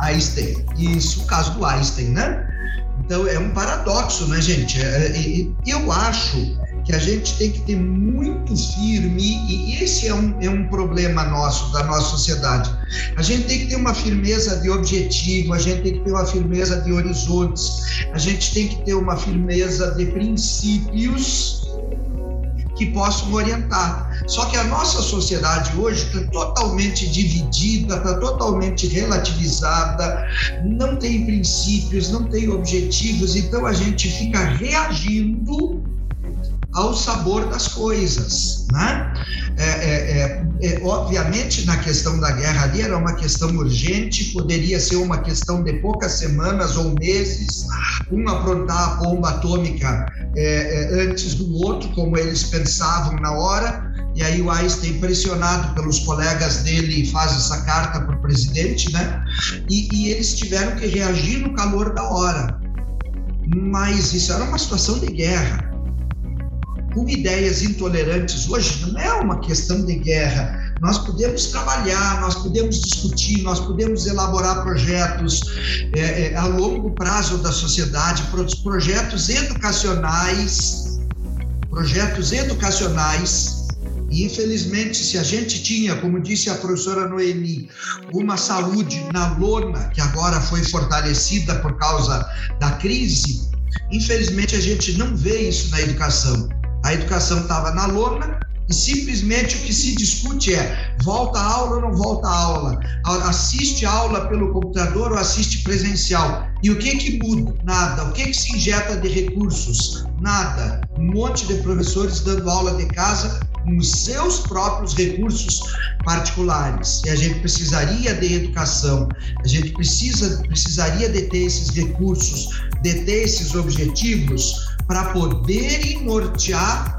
Einstein. Isso, o caso do Einstein, né? Então é um paradoxo, né, gente? É, é, eu acho que a gente tem que ter muito firme, e esse é um, é um problema nosso, da nossa sociedade. A gente tem que ter uma firmeza de objetivo, a gente tem que ter uma firmeza de horizontes, a gente tem que ter uma firmeza de princípios que possam orientar. Só que a nossa sociedade hoje está totalmente dividida, está totalmente relativizada, não tem princípios, não tem objetivos, então a gente fica reagindo ao sabor das coisas, né? É, é, é, é, obviamente, na questão da guerra ali era uma questão urgente, poderia ser uma questão de poucas semanas ou meses, um aprontar a bomba atômica é, é, antes do outro, como eles pensavam na hora, e aí o Einstein, pressionado pelos colegas dele, faz essa carta para o presidente, né? E, e eles tiveram que reagir no calor da hora. Mas isso era uma situação de guerra com ideias intolerantes hoje não é uma questão de guerra. Nós podemos trabalhar, nós podemos discutir, nós podemos elaborar projetos é, é, a longo prazo da sociedade, projetos educacionais, projetos educacionais. E infelizmente, se a gente tinha, como disse a professora Noemi, uma saúde na lona, que agora foi fortalecida por causa da crise, infelizmente a gente não vê isso na educação. A educação estava na lona e simplesmente o que se discute é volta a aula ou não volta a aula, assiste aula pelo computador ou assiste presencial. E o que que muda? Nada. O que que se injeta de recursos? Nada. Um monte de professores dando aula de casa com os seus próprios recursos particulares. E a gente precisaria de educação, a gente precisa, precisaria de ter esses recursos, de ter esses objetivos para poderem nortear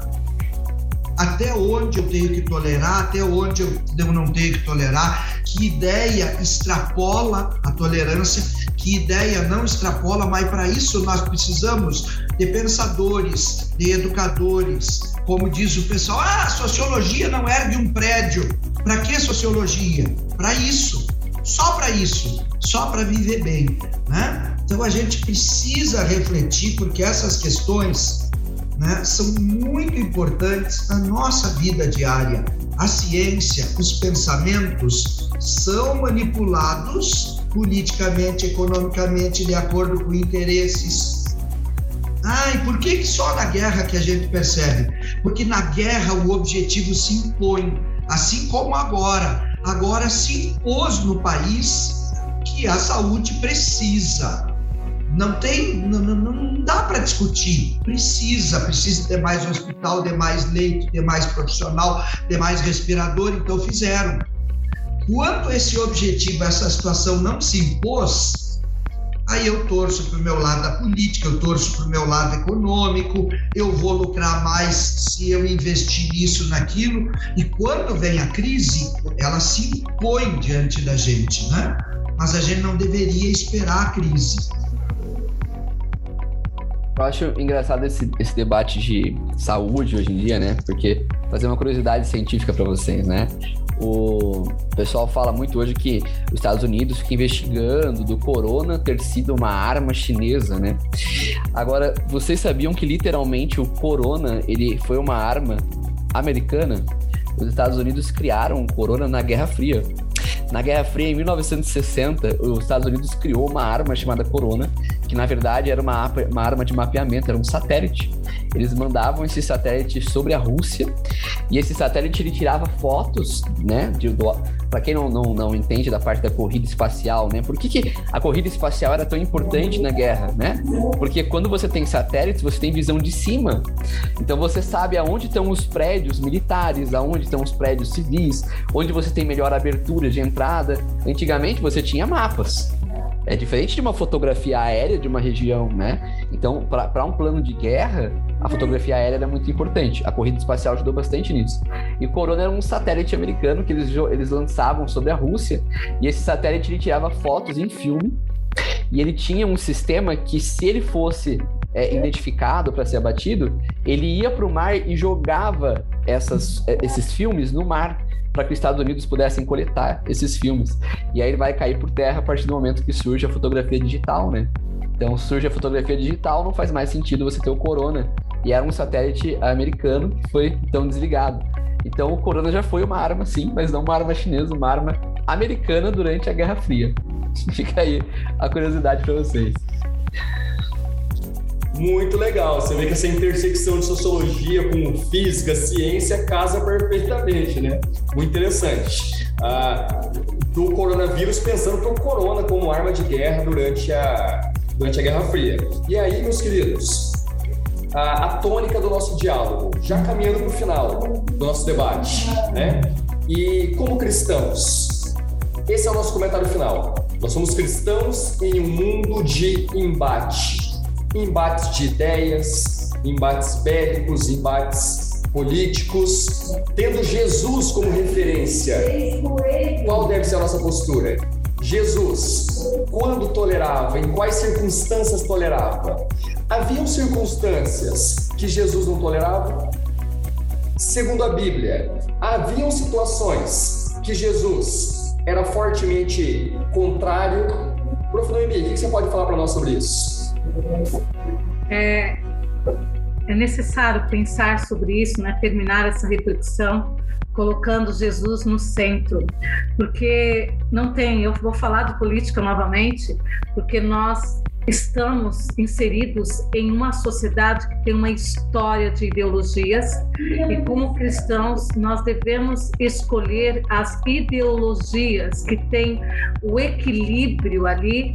até onde eu tenho que tolerar, até onde eu não tenho que tolerar, que ideia extrapola a tolerância, que ideia não extrapola, mas para isso nós precisamos de pensadores, de educadores, como diz o pessoal, ah, sociologia não ergue um prédio. Para que sociologia? Para isso, só para isso, só para viver bem, né? Então a gente precisa refletir, porque essas questões né, são muito importantes na nossa vida diária. A ciência, os pensamentos são manipulados politicamente, economicamente, de acordo com interesses. Ah, e por que, que só na guerra que a gente percebe? Porque na guerra o objetivo se impõe, assim como agora agora se impôs no país que a saúde precisa. Não tem, não, não, não dá para discutir. Precisa, precisa ter mais hospital, ter mais leito, ter mais profissional, ter mais respirador. Então fizeram. Quando esse objetivo, essa situação não se impôs, aí eu torço para o meu lado da política, eu torço para o meu lado econômico, eu vou lucrar mais se eu investir nisso, naquilo. E quando vem a crise, ela se impõe diante da gente, né? Mas a gente não deveria esperar a crise. Eu acho engraçado esse, esse debate de saúde hoje em dia, né? Porque fazer uma curiosidade científica para vocês, né? O pessoal fala muito hoje que os Estados Unidos fica investigando do corona ter sido uma arma chinesa, né? Agora, vocês sabiam que literalmente o corona ele foi uma arma americana? Os Estados Unidos criaram o corona na Guerra Fria. Na Guerra Fria, em 1960, os Estados Unidos criou uma arma chamada Corona, que na verdade era uma, uma arma de mapeamento, era um satélite. Eles mandavam esse satélite sobre a Rússia e esse satélite ele tirava fotos, né? Para quem não, não, não entende da parte da corrida espacial, né? Por que, que a corrida espacial era tão importante na guerra, né? Porque quando você tem satélites, você tem visão de cima. Então você sabe aonde estão os prédios militares, aonde estão os prédios civis, onde você tem melhor abertura de entrada. Antigamente você tinha mapas. É diferente de uma fotografia aérea de uma região, né? Então, para um plano de guerra, a fotografia aérea era muito importante. A corrida espacial ajudou bastante nisso. E o Corona era um satélite americano que eles, eles lançavam sobre a Rússia, e esse satélite ele tirava fotos em filme, e ele tinha um sistema que, se ele fosse é, identificado para ser abatido, ele ia para o mar e jogava essas, é, esses filmes no mar para que os Estados Unidos pudessem coletar esses filmes. E aí ele vai cair por terra a partir do momento que surge a fotografia digital, né? Então surge a fotografia digital, não faz mais sentido você ter o Corona. E era um satélite americano que foi então desligado. Então o Corona já foi uma arma, sim, mas não uma arma chinesa, uma arma americana durante a Guerra Fria. Fica aí a curiosidade para vocês. Muito legal. Você vê que essa intersecção de sociologia com física, ciência casa perfeitamente, né? Muito interessante. Ah, do coronavírus pensando para o corona como arma de guerra durante a, durante a Guerra Fria. E aí, meus queridos, a, a tônica do nosso diálogo, já caminhando para o final do nosso debate, né? E como cristãos, esse é o nosso comentário final. Nós somos cristãos em um mundo de embate embates de ideias, embates bélicos, embates políticos, tendo Jesus como referência. Qual deve ser a nossa postura? Jesus, quando tolerava, em quais circunstâncias tolerava? Haviam circunstâncias que Jesus não tolerava? Segundo a Bíblia, haviam situações que Jesus era fortemente contrário. Prof. Noemi, o que você pode falar para nós sobre isso? É, é necessário pensar sobre isso, né? terminar essa reflexão colocando Jesus no centro, porque não tem, eu vou falar de política novamente, porque nós estamos inseridos em uma sociedade que tem uma história de ideologias e como cristãos nós devemos escolher as ideologias que têm o equilíbrio ali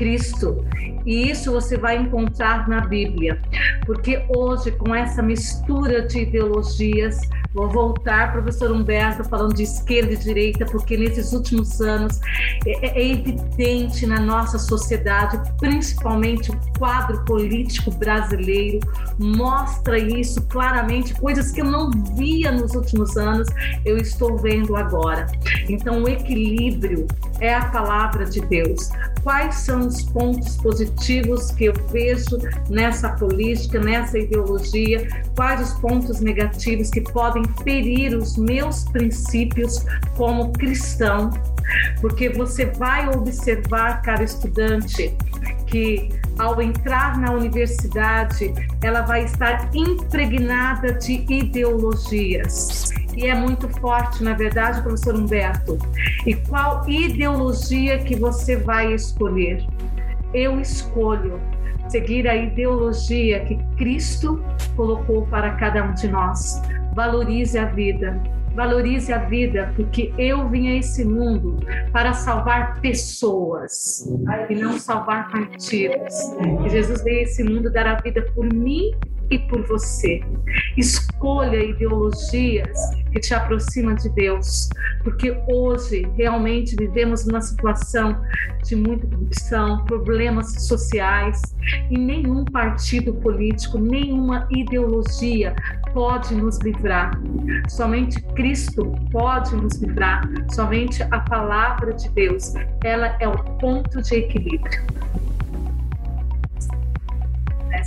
Cristo. E isso você vai encontrar na Bíblia. Porque hoje, com essa mistura de ideologias, vou voltar, professor Humberto, falando de esquerda e direita, porque nesses últimos anos é, é, é evidente na nossa sociedade, principalmente o quadro político brasileiro, mostra isso claramente, coisas que eu não via nos últimos anos, eu estou vendo agora. Então, o equilíbrio é a palavra de Deus. Quais são os pontos positivos que eu vejo nessa política, nessa ideologia? Quais os pontos negativos que podem ferir os meus princípios como cristão? Porque você vai observar, cara estudante, que ao entrar na universidade, ela vai estar impregnada de ideologias. E é muito forte, na verdade, professor Humberto. E qual ideologia que você vai escolher? Eu escolho seguir a ideologia que Cristo colocou para cada um de nós. Valorize a vida, valorize a vida, porque eu vim a esse mundo para salvar pessoas e não salvar partidos. E Jesus veio a esse mundo dar a vida por mim e por você. Escolha ideologias que te aproximam de Deus, porque hoje realmente vivemos numa situação de muita corrupção, problemas sociais, e nenhum partido político, nenhuma ideologia pode nos livrar. Somente Cristo pode nos livrar, somente a palavra de Deus, ela é o ponto de equilíbrio.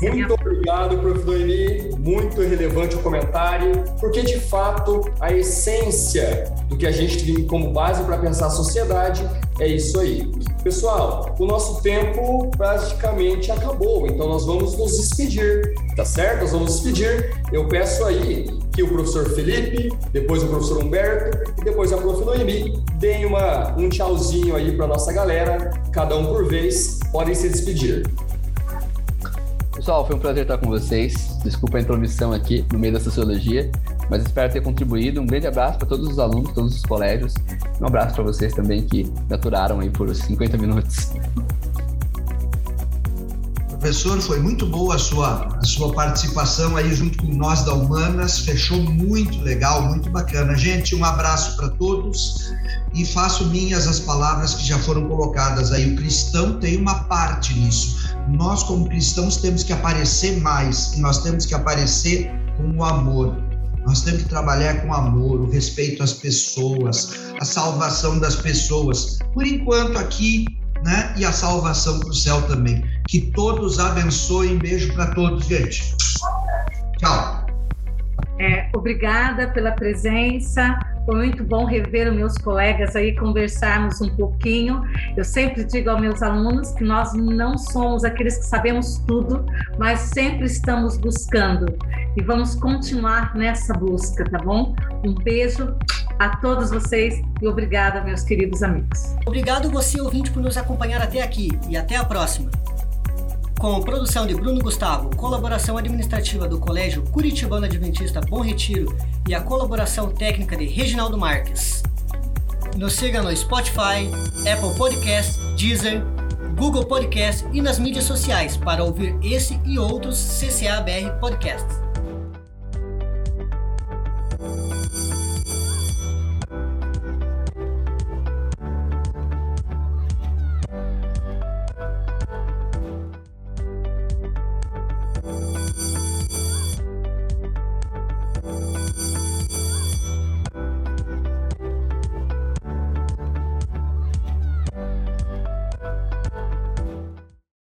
É muito obrigado, prof. Noemi. Muito relevante o comentário, porque de fato a essência do que a gente tem como base para pensar a sociedade é isso aí. Pessoal, o nosso tempo praticamente acabou, então nós vamos nos despedir, tá certo? Nós vamos nos despedir. Eu peço aí que o professor Felipe, depois o professor Humberto e depois a prof. Noemi deem uma, um tchauzinho aí para nossa galera, cada um por vez, podem se despedir. Pessoal, foi um prazer estar com vocês. Desculpa a intromissão aqui no meio da sociologia, mas espero ter contribuído. Um grande abraço para todos os alunos, todos os colégios. Um abraço para vocês também que me aturaram aí por 50 minutos. Professor, foi muito boa a sua, a sua participação aí junto com nós da Humanas, fechou muito legal, muito bacana. Gente, um abraço para todos e faço minhas as palavras que já foram colocadas aí. O cristão tem uma parte nisso. Nós, como cristãos, temos que aparecer mais e nós temos que aparecer com o amor. Nós temos que trabalhar com amor, o respeito às pessoas, a salvação das pessoas. Por enquanto, aqui né? E a salvação para o céu também. Que todos abençoem. Beijo para todos, gente. Tchau. É, obrigada pela presença. Foi muito bom rever os meus colegas aí, conversarmos um pouquinho. Eu sempre digo aos meus alunos que nós não somos aqueles que sabemos tudo, mas sempre estamos buscando. E vamos continuar nessa busca, tá bom? Um beijo a todos vocês e obrigada, meus queridos amigos. Obrigado você, ouvinte, por nos acompanhar até aqui e até a próxima. Com produção de Bruno Gustavo, colaboração administrativa do Colégio Curitibano Adventista Bom Retiro e a colaboração técnica de Reginaldo Marques. Nos siga no Spotify, Apple Podcast, Deezer, Google Podcast e nas mídias sociais para ouvir esse e outros CCABR Podcasts.